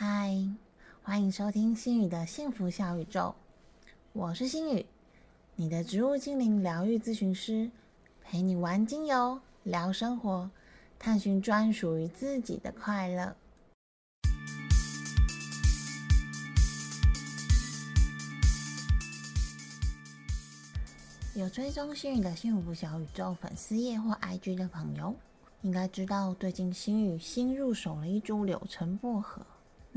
嗨，欢迎收听心宇的幸福小宇宙，我是心宇，你的植物精灵疗愈咨询师，陪你玩精油，聊生活，探寻专属于自己的快乐。有追踪心宇的幸福小宇宙粉丝页或 IG 的朋友，应该知道最近心宇新入手了一株柳橙薄荷。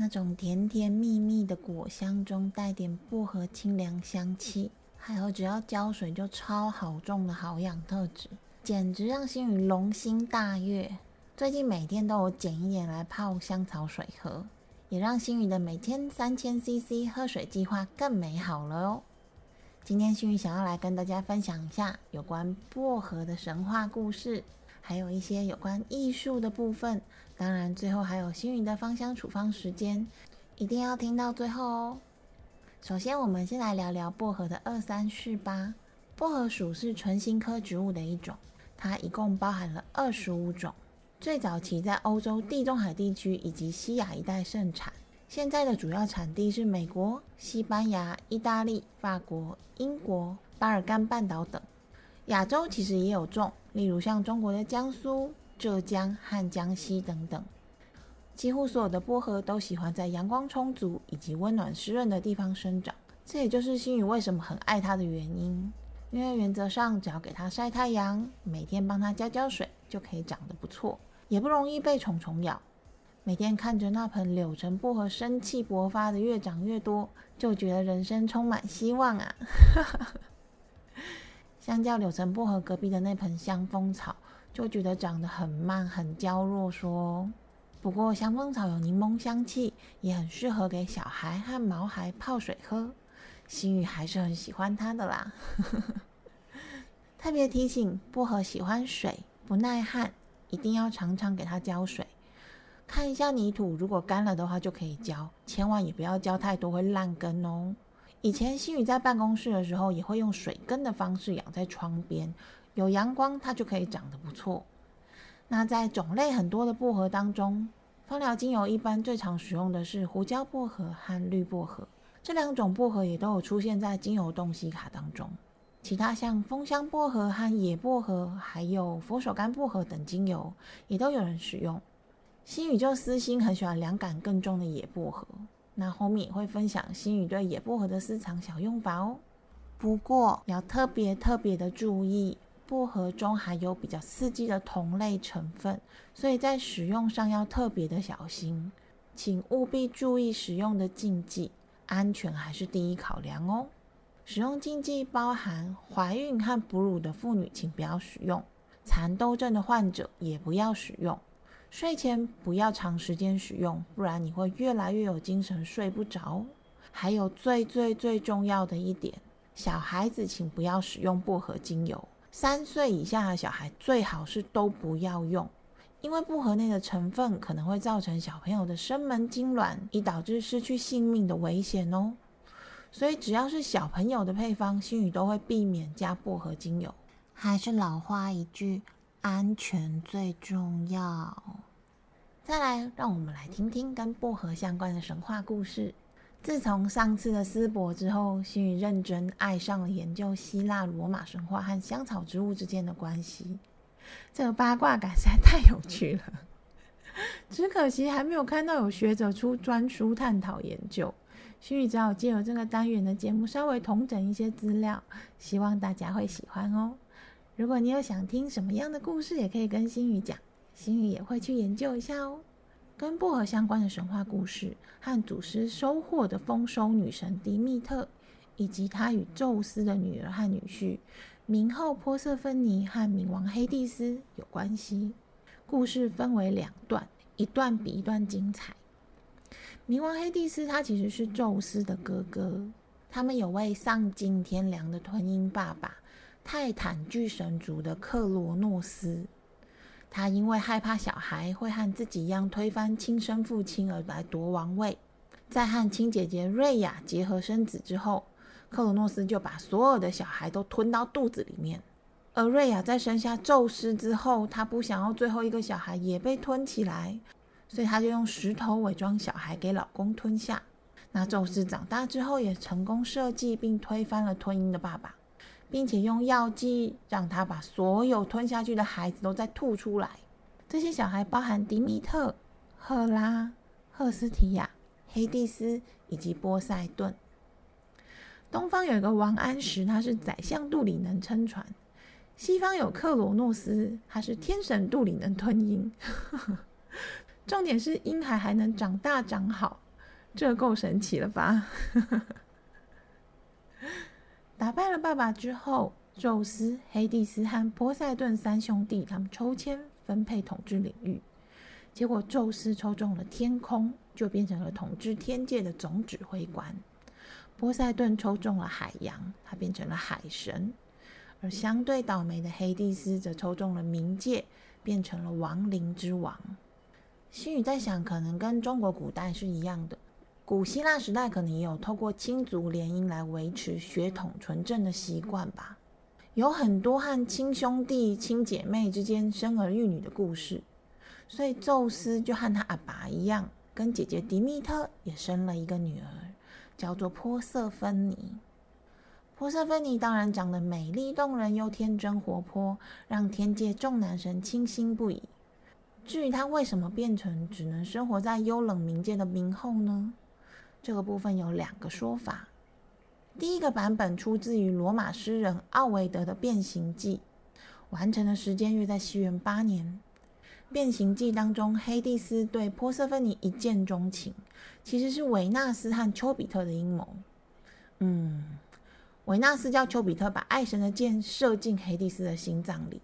那种甜甜蜜蜜的果香中带点薄荷清凉香气，还有只要浇水就超好种的好养特质，简直让心宇龙心大悦。最近每天都有捡一点来泡香草水喝，也让心宇的每天三千 CC 喝水计划更美好了哦。今天心宇想要来跟大家分享一下有关薄荷的神话故事。还有一些有关艺术的部分，当然最后还有星云的芳香处方时间，一定要听到最后哦。首先，我们先来聊聊薄荷的二三事吧。薄荷属是唇形科植物的一种，它一共包含了二十五种。最早期在欧洲地中海地区以及西亚一带盛产，现在的主要产地是美国、西班牙、意大利、法国、英国、巴尔干半岛等。亚洲其实也有种。例如像中国的江苏、浙江和江西等等，几乎所有的薄荷都喜欢在阳光充足以及温暖湿润的地方生长。这也就是星宇为什么很爱它的原因。因为原则上只要给它晒太阳，每天帮它浇浇水，就可以长得不错，也不容易被虫虫咬。每天看着那盆柳橙薄荷生气勃发的越长越多，就觉得人生充满希望啊！相较柳橙薄荷隔壁的那盆香风草，就觉得长得很慢、很娇弱。说，不过香风草有柠檬香气，也很适合给小孩和毛孩泡水喝。心宇还是很喜欢它的啦。特别提醒：薄荷喜欢水，不耐旱，一定要常常给它浇水。看一下泥土，如果干了的话就可以浇，千万也不要浇太多，会烂根哦。以前星宇在办公室的时候，也会用水根的方式养在窗边，有阳光它就可以长得不错。那在种类很多的薄荷当中，芳疗精油一般最常使用的是胡椒薄荷和绿薄荷，这两种薄荷也都有出现在精油洞悉卡当中。其他像枫香薄荷和野薄荷，还有佛手柑薄荷等精油，也都有人使用。星宇就私心很喜欢凉感更重的野薄荷。那后面也会分享心宇对野薄荷的私藏小用法哦。不过要特别特别的注意，薄荷中含有比较刺激的同类成分，所以在使用上要特别的小心，请务必注意使用的禁忌，安全还是第一考量哦。使用禁忌包含怀孕和哺乳的妇女，请不要使用；蚕豆症的患者也不要使用。睡前不要长时间使用，不然你会越来越有精神，睡不着。还有最最最重要的一点，小孩子请不要使用薄荷精油。三岁以下的小孩最好是都不要用，因为薄荷内的成分可能会造成小朋友的生门痉挛，以导致失去性命的危险哦。所以只要是小朋友的配方，心宇都会避免加薄荷精油。还是老话一句。安全最重要。再来，让我们来听听跟薄荷相关的神话故事。自从上次的丝柏之后，心宇认真爱上了研究希腊罗马神话和香草植物之间的关系。这个八卦感实在太有趣了，只可惜还没有看到有学者出专书探讨研究。心宇只好借由这个单元的节目，稍微统整一些资料，希望大家会喜欢哦。如果你有想听什么样的故事，也可以跟星宇讲，星宇也会去研究一下哦。跟薄荷相关的神话故事和祖师收获的丰收女神迪密特，以及她与宙斯的女儿和女婿冥后波瑟芬尼和冥王黑帝斯有关系。故事分为两段，一段比一段精彩。冥王黑帝斯他其实是宙斯的哥哥，他们有位丧尽天良的吞鹰爸爸。泰坦巨神族的克罗诺斯，他因为害怕小孩会和自己一样推翻亲生父亲而来夺王位，在和亲姐姐瑞亚结合生子之后，克罗诺斯就把所有的小孩都吞到肚子里面。而瑞亚在生下宙斯之后，他不想要最后一个小孩也被吞起来，所以他就用石头伪装小孩给老公吞下。那宙斯长大之后也成功设计并推翻了吞鹰的爸爸，并且用药剂让他把所有吞下去的孩子都再吐出来。这些小孩包含迪米特、赫拉、赫斯提亚、黑蒂斯以及波塞顿。东方有一个王安石，他是宰相肚里能撑船；西方有克罗诺斯，他是天神肚里能吞鹰。重点是婴孩还能长大长好。这够神奇了吧！打败了爸爸之后，宙斯、黑帝斯和波塞顿三兄弟他们抽签分配统治领域，结果宙斯抽中了天空，就变成了统治天界的总指挥官；波塞顿抽中了海洋，他变成了海神；而相对倒霉的黑帝斯则抽中了冥界，变成了亡灵之王。心宇在想，可能跟中国古代是一样的。古希腊时代可能也有透过亲族联姻来维持血统纯正的习惯吧，有很多和亲兄弟、亲姐妹之间生儿育女的故事，所以宙斯就和他阿爸一样，跟姐姐迪密特也生了一个女儿，叫做波瑟芬妮。波瑟芬妮当然长得美丽动人又天真活泼，让天界众男神倾心不已。至于她为什么变成只能生活在幽冷冥界的冥后呢？这个部分有两个说法。第一个版本出自于罗马诗人奥维德的《变形记》，完成的时间约在西元八年。《变形记》当中，黑蒂斯对波瑟芬妮一见钟情，其实是维纳斯和丘比特的阴谋。嗯，维纳斯叫丘比特把爱神的箭射进黑蒂斯的心脏里，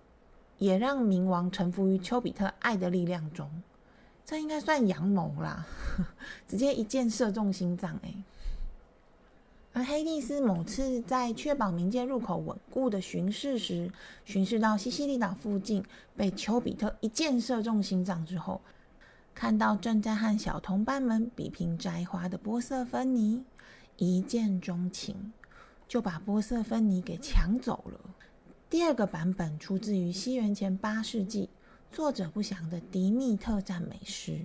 也让冥王臣服于丘比特爱的力量中。这应该算阳谋啦，直接一箭射中心脏哎。而黑蒂斯某次在确保冥界入口稳固的巡视时，巡视到西西里岛附近，被丘比特一箭射中心脏之后，看到正在和小同伴们比拼摘花的波瑟芬妮，一见钟情，就把波瑟芬妮给抢走了。第二个版本出自于西元前八世纪。作者不详的迪密特赞美诗，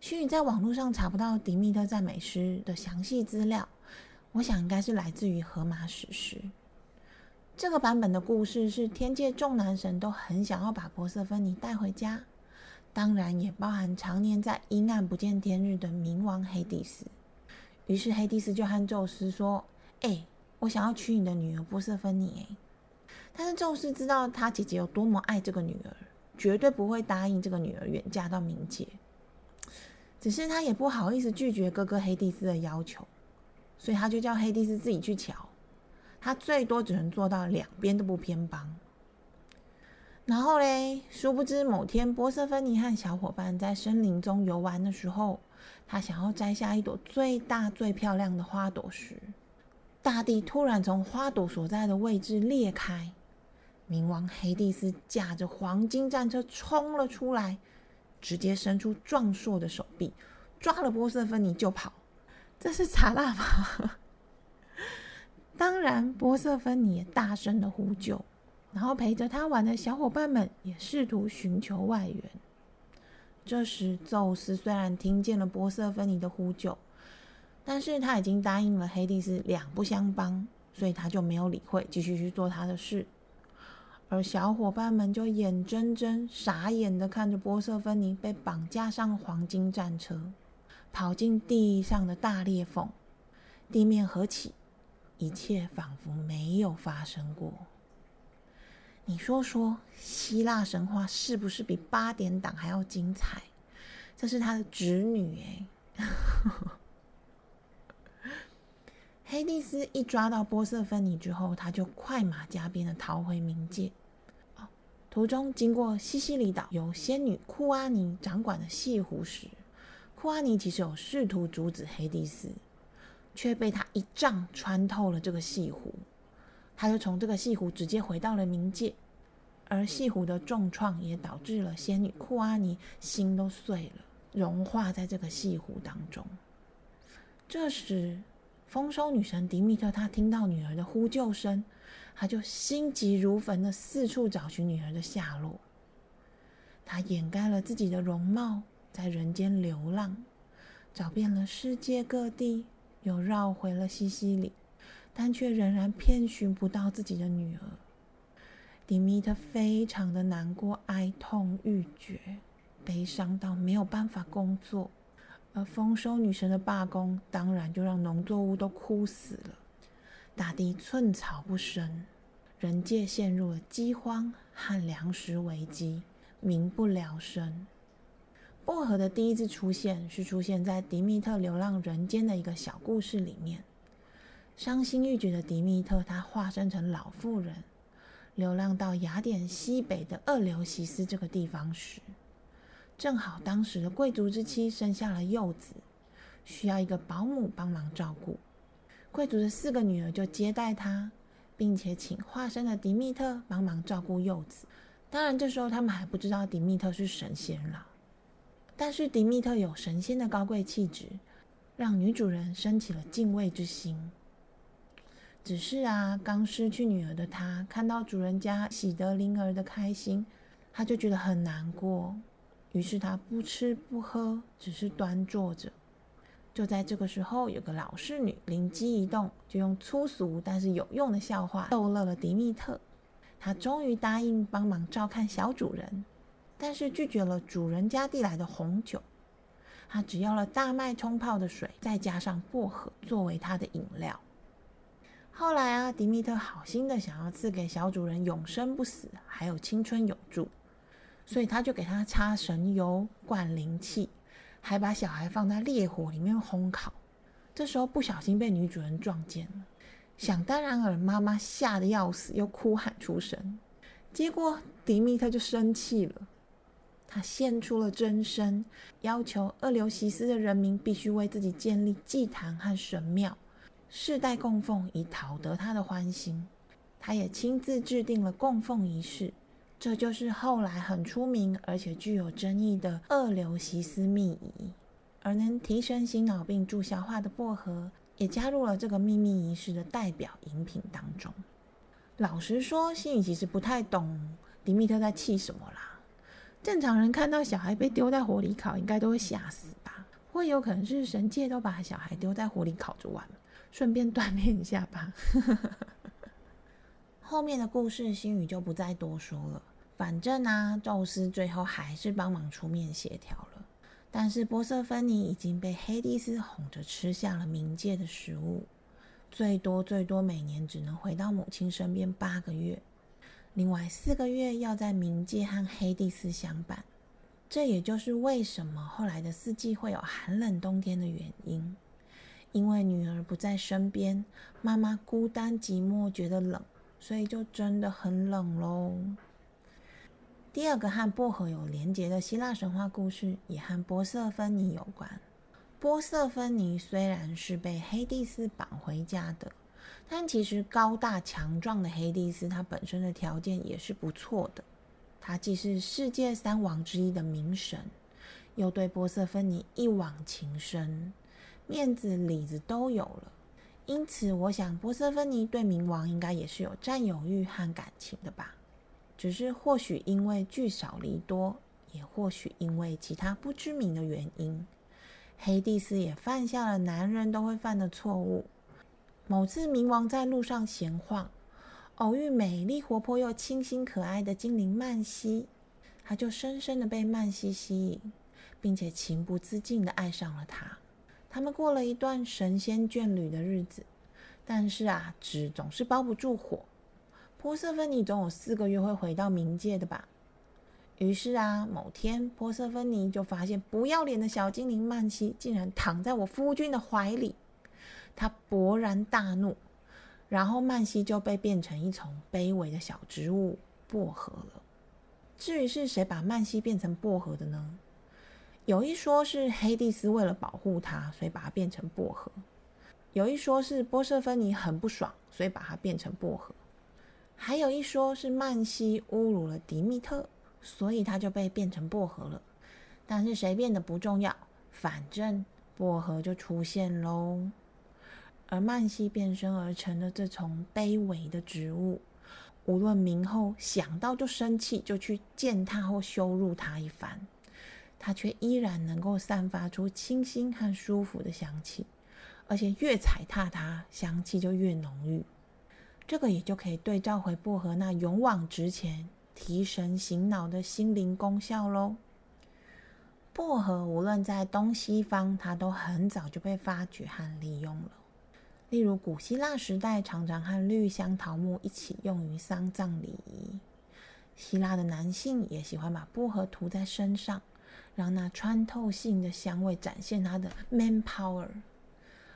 虚拟在网络上查不到迪密特赞美诗的详细资料，我想应该是来自于荷马史诗。这个版本的故事是天界众男神都很想要把波瑟芬妮带回家，当然也包含常年在阴暗不见天日的冥王黑帝斯。于是黑帝斯就和宙斯说：“哎，我想要娶你的女儿波瑟芬妮。”哎，但是宙斯知道他姐姐有多么爱这个女儿。绝对不会答应这个女儿远嫁到冥界，只是他也不好意思拒绝哥哥黑蒂斯的要求，所以他就叫黑蒂斯自己去瞧，他最多只能做到两边都不偏帮。然后嘞，殊不知某天波瑟芬妮和小伙伴在森林中游玩的时候，他想要摘下一朵最大最漂亮的花朵时，大地突然从花朵所在的位置裂开。冥王黑帝斯驾着黄金战车冲了出来，直接伸出壮硕的手臂，抓了波瑟芬妮就跑。这是查拉吗？当然，波瑟芬妮也大声的呼救，然后陪着他玩的小伙伴们也试图寻求外援。这时，宙斯虽然听见了波瑟芬妮的呼救，但是他已经答应了黑帝斯两不相帮，所以他就没有理会，继续去做他的事。而小伙伴们就眼睁睁、傻眼的看着波瑟芬妮被绑架上黄金战车，跑进地上的大裂缝，地面合起，一切仿佛没有发生过。你说说，希腊神话是不是比八点档还要精彩？这是他的侄女哎。黑蒂斯一抓到波瑟芬妮之后，他就快马加鞭的逃回冥界。途中经过西西里岛，由仙女库阿尼掌管的西湖时，库阿尼其实有试图阻止黑帝斯，却被他一杖穿透了这个西湖。他就从这个西湖直接回到了冥界，而西湖的重创也导致了仙女库阿尼心都碎了，融化在这个西湖当中。这时。丰收女神迪密特，她听到女儿的呼救声，他就心急如焚的四处找寻女儿的下落。他掩盖了自己的容貌，在人间流浪，找遍了世界各地，又绕回了西西里，但却仍然遍寻不到自己的女儿。迪米特非常的难过，哀痛欲绝，悲伤到没有办法工作。而丰收女神的罢工，当然就让农作物都枯死了，大地寸草不生，人界陷入了饥荒和粮食危机，民不聊生。薄荷的第一次出现，是出现在迪密特流浪人间的一个小故事里面。伤心欲绝的迪密特，他化身成老妇人，流浪到雅典西北的厄流西斯这个地方时。正好当时的贵族之妻生下了幼子，需要一个保姆帮忙照顾。贵族的四个女儿就接待他，并且请化身的迪密特帮忙照顾幼子。当然，这时候他们还不知道迪密特是神仙了。但是迪密特有神仙的高贵气质，让女主人升起了敬畏之心。只是啊，刚失去女儿的她，看到主人家喜得灵儿的开心，她就觉得很难过。于是他不吃不喝，只是端坐着。就在这个时候，有个老侍女灵机一动，就用粗俗但是有用的笑话逗乐了迪密特。他终于答应帮忙照看小主人，但是拒绝了主人家递来的红酒。他只要了大麦冲泡的水，再加上薄荷作为他的饮料。后来啊，迪密特好心的想要赐给小主人永生不死，还有青春永驻。所以他就给他擦神油、灌灵气，还把小孩放在烈火里面烘烤。这时候不小心被女主人撞见了，想当然尔，妈妈吓得要死，又哭喊出声。结果迪米特就生气了，他现出了真身，要求厄流西斯的人民必须为自己建立祭坛和神庙，世代供奉，以讨得他的欢心。他也亲自制定了供奉仪式。这就是后来很出名而且具有争议的二流西斯秘仪，而能提升心脑病助消化的薄荷也加入了这个秘密仪式的代表饮品当中。老实说，心里其实不太懂迪密特在气什么啦。正常人看到小孩被丢在火里烤，应该都会吓死吧？会有可能是神界都把小孩丢在火里烤着玩，顺便锻炼一下吧。后面的故事，心宇就不再多说了。反正啊，宙斯最后还是帮忙出面协调了。但是波瑟芬妮已经被黑蒂斯哄着吃下了冥界的食物，最多最多每年只能回到母亲身边八个月，另外四个月要在冥界和黑蒂斯相伴。这也就是为什么后来的四季会有寒冷冬天的原因，因为女儿不在身边，妈妈孤单寂寞，觉得冷，所以就真的很冷喽。第二个和薄荷有连结的希腊神话故事，也和波色芬尼有关。波色芬尼虽然是被黑帝斯绑回家的，但其实高大强壮的黑帝斯，他本身的条件也是不错的。他既是世界三王之一的冥神，又对波色芬尼一往情深，面子里子都有了。因此，我想波色芬尼对冥王应该也是有占有欲和感情的吧。只是或许因为聚少离多，也或许因为其他不知名的原因，黑蒂斯也犯下了男人都会犯的错误。某次冥王在路上闲晃，偶遇美丽活泼又清新可爱的精灵曼西，他就深深的被曼西吸引，并且情不自禁的爱上了她。他们过了一段神仙眷侣的日子，但是啊，纸总是包不住火。波瑟芬妮总有四个月会回到冥界的吧？于是啊，某天波瑟芬妮就发现不要脸的小精灵曼西竟然躺在我夫君的怀里，她勃然大怒，然后曼西就被变成一丛卑微的小植物薄荷了。至于是谁把曼西变成薄荷的呢？有一说是黑蒂斯为了保护她，所以把它变成薄荷；有一说是波瑟芬妮很不爽，所以把它变成薄荷。还有一说是曼西侮辱了迪密特，所以他就被变成薄荷了。但是谁变的不重要，反正薄荷就出现喽。而曼西变身而成的这丛卑微的植物，无论明后想到就生气，就去践踏或羞辱他一番。它却依然能够散发出清新和舒服的香气，而且越踩踏它，香气就越浓郁。这个也就可以对照回薄荷那勇往直前、提神醒脑的心灵功效喽。薄荷无论在东西方，它都很早就被发掘和利用了。例如，古希腊时代常常和绿香桃木一起用于丧葬礼仪。希腊的男性也喜欢把薄荷涂在身上，让那穿透性的香味展现他的 man power。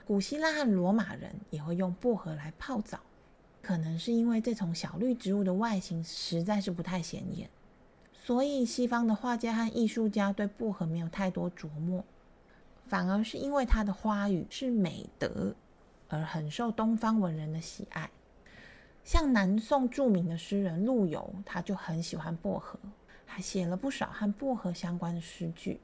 古希腊和罗马人也会用薄荷来泡澡，可能是因为这种小绿植物的外形实在是不太显眼，所以西方的画家和艺术家对薄荷没有太多琢磨，反而是因为它的花语是美德，而很受东方文人的喜爱。像南宋著名的诗人陆游，他就很喜欢薄荷，还写了不少和薄荷相关的诗句。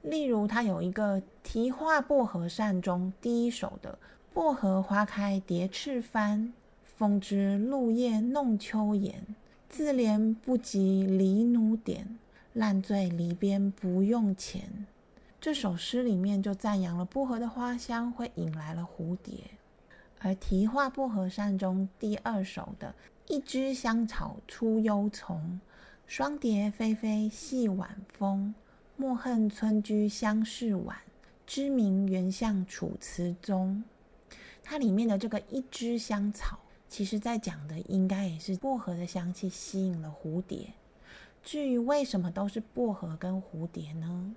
例如，他有一个《题画薄荷扇》中第一首的“薄荷花开蝶翅翻，风知露叶弄秋妍。自怜不及离奴点，烂醉篱边不用钱。”这首诗里面就赞扬了薄荷的花香会引来了蝴蝶。而《题画薄荷扇》中第二首的“一枝香草出幽丛，双蝶飞飞系晚风。莫恨村居相似晚，知名原向楚辞中。”它里面的这个“一枝香草”，其实在讲的应该也是薄荷的香气吸引了蝴蝶。至于为什么都是薄荷跟蝴蝶呢？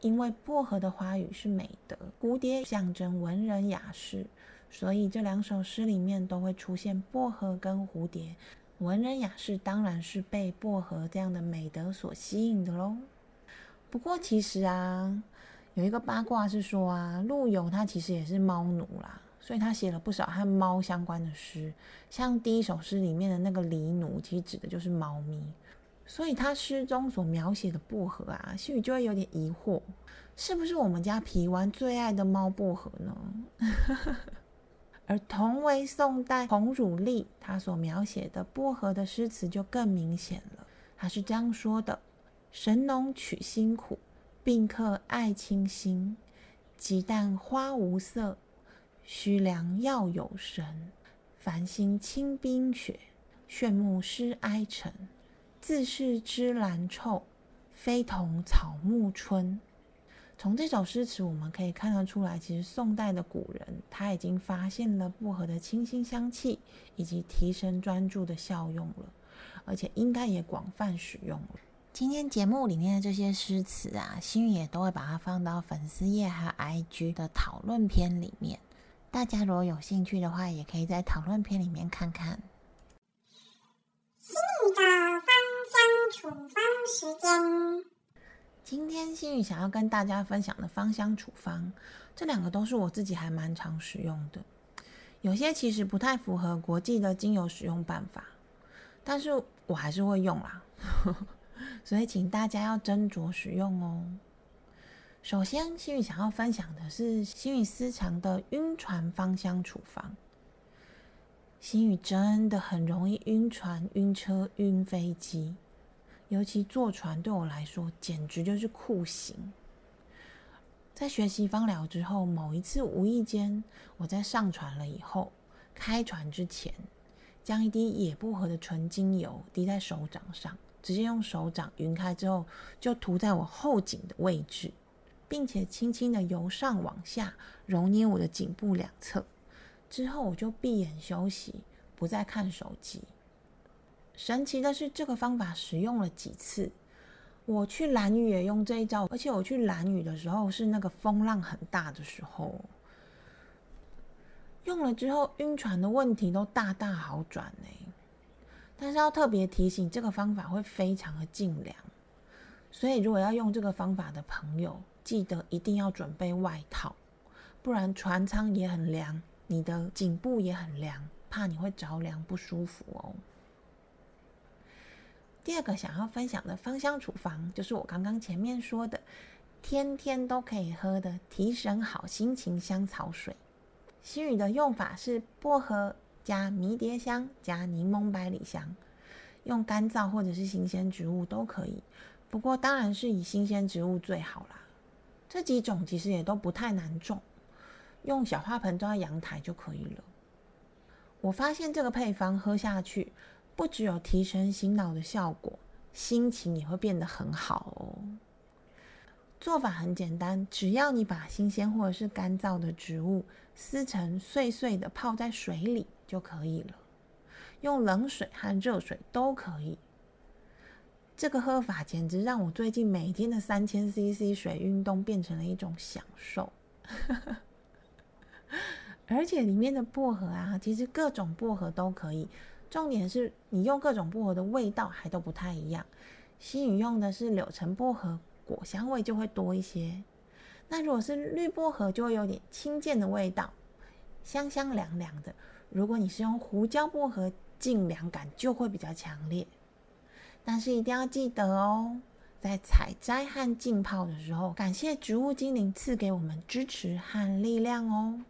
因为薄荷的花语是美德，蝴蝶象征文人雅士。所以这两首诗里面都会出现薄荷跟蝴蝶，文人雅士当然是被薄荷这样的美德所吸引的喽。不过其实啊，有一个八卦是说啊，陆游他其实也是猫奴啦，所以他写了不少和猫相关的诗，像第一首诗里面的那个狸奴，其实指的就是猫咪。所以他诗中所描写的薄荷啊，心里就会有点疑惑，是不是我们家皮丸最爱的猫薄荷呢？而同为宋代洪汝立，他所描写的薄荷的诗词就更明显了。他是这样说的：“神农取辛苦，病客爱清新。鸡蛋花无色，虚良药有神。繁星清冰雪，炫目诗哀沉。自是芝兰臭，非同草木春。”从这首诗词，我们可以看得出来，其实宋代的古人他已经发现了薄荷的清新香气以及提神专注的效用了，而且应该也广泛使用了。今天节目里面的这些诗词啊，心宇也都会把它放到粉丝页和 IG 的讨论篇里面，大家如果有兴趣的话，也可以在讨论篇里面看看。心雨的芳香处方时间。今天心宇想要跟大家分享的芳香处方，这两个都是我自己还蛮常使用的。有些其实不太符合国际的精油使用办法，但是我还是会用啦。所以请大家要斟酌使用哦。首先，心宇想要分享的是心宇私藏的晕船芳香处方。心宇真的很容易晕船、晕车、晕飞机。尤其坐船对我来说简直就是酷刑。在学习芳疗之后，某一次无意间，我在上船了以后，开船之前，将一滴野薄荷的纯精油滴在手掌上，直接用手掌匀开之后，就涂在我后颈的位置，并且轻轻的由上往下揉捏我的颈部两侧。之后我就闭眼休息，不再看手机。神奇的是，这个方法使用了几次，我去蓝屿也用这一招，而且我去蓝屿的时候是那个风浪很大的时候，用了之后晕船的问题都大大好转呢。但是要特别提醒，这个方法会非常的静凉，所以如果要用这个方法的朋友，记得一定要准备外套，不然船舱也很凉，你的颈部也很凉，怕你会着凉不舒服哦。第二个想要分享的芳香处方，就是我刚刚前面说的，天天都可以喝的提神好心情香草水。西语的用法是薄荷加迷迭香加柠檬百里香，用干燥或者是新鲜植物都可以，不过当然是以新鲜植物最好啦。这几种其实也都不太难种，用小花盆装在阳台就可以了。我发现这个配方喝下去，不只有提神醒脑的效果，心情也会变得很好哦。做法很简单，只要你把新鲜或者是干燥的植物撕成碎碎的，泡在水里就可以了。用冷水和热水都可以。这个喝法简直让我最近每天的三千 CC 水运动变成了一种享受。而且里面的薄荷啊，其实各种薄荷都可以。重点是你用各种薄荷的味道还都不太一样。新宇用的是柳橙薄荷，果香味就会多一些。那如果是绿薄荷，就会有点清健的味道，香香凉凉的。如果你是用胡椒薄荷，净凉感就会比较强烈。但是一定要记得哦，在采摘和浸泡的时候，感谢植物精灵赐给我们支持和力量哦。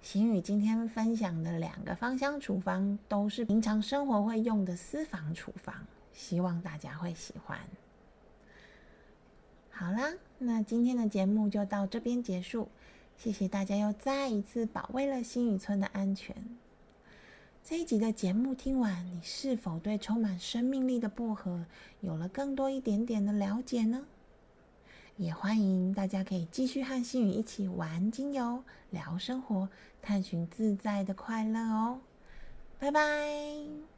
行宇今天分享的两个芳香处方，都是平常生活会用的私房处方，希望大家会喜欢。好啦，那今天的节目就到这边结束，谢谢大家又再一次保卫了新宇村的安全。这一集的节目听完，你是否对充满生命力的薄荷有了更多一点点的了解呢？也欢迎大家可以继续和心宇一起玩精油、聊生活、探寻自在的快乐哦！拜拜。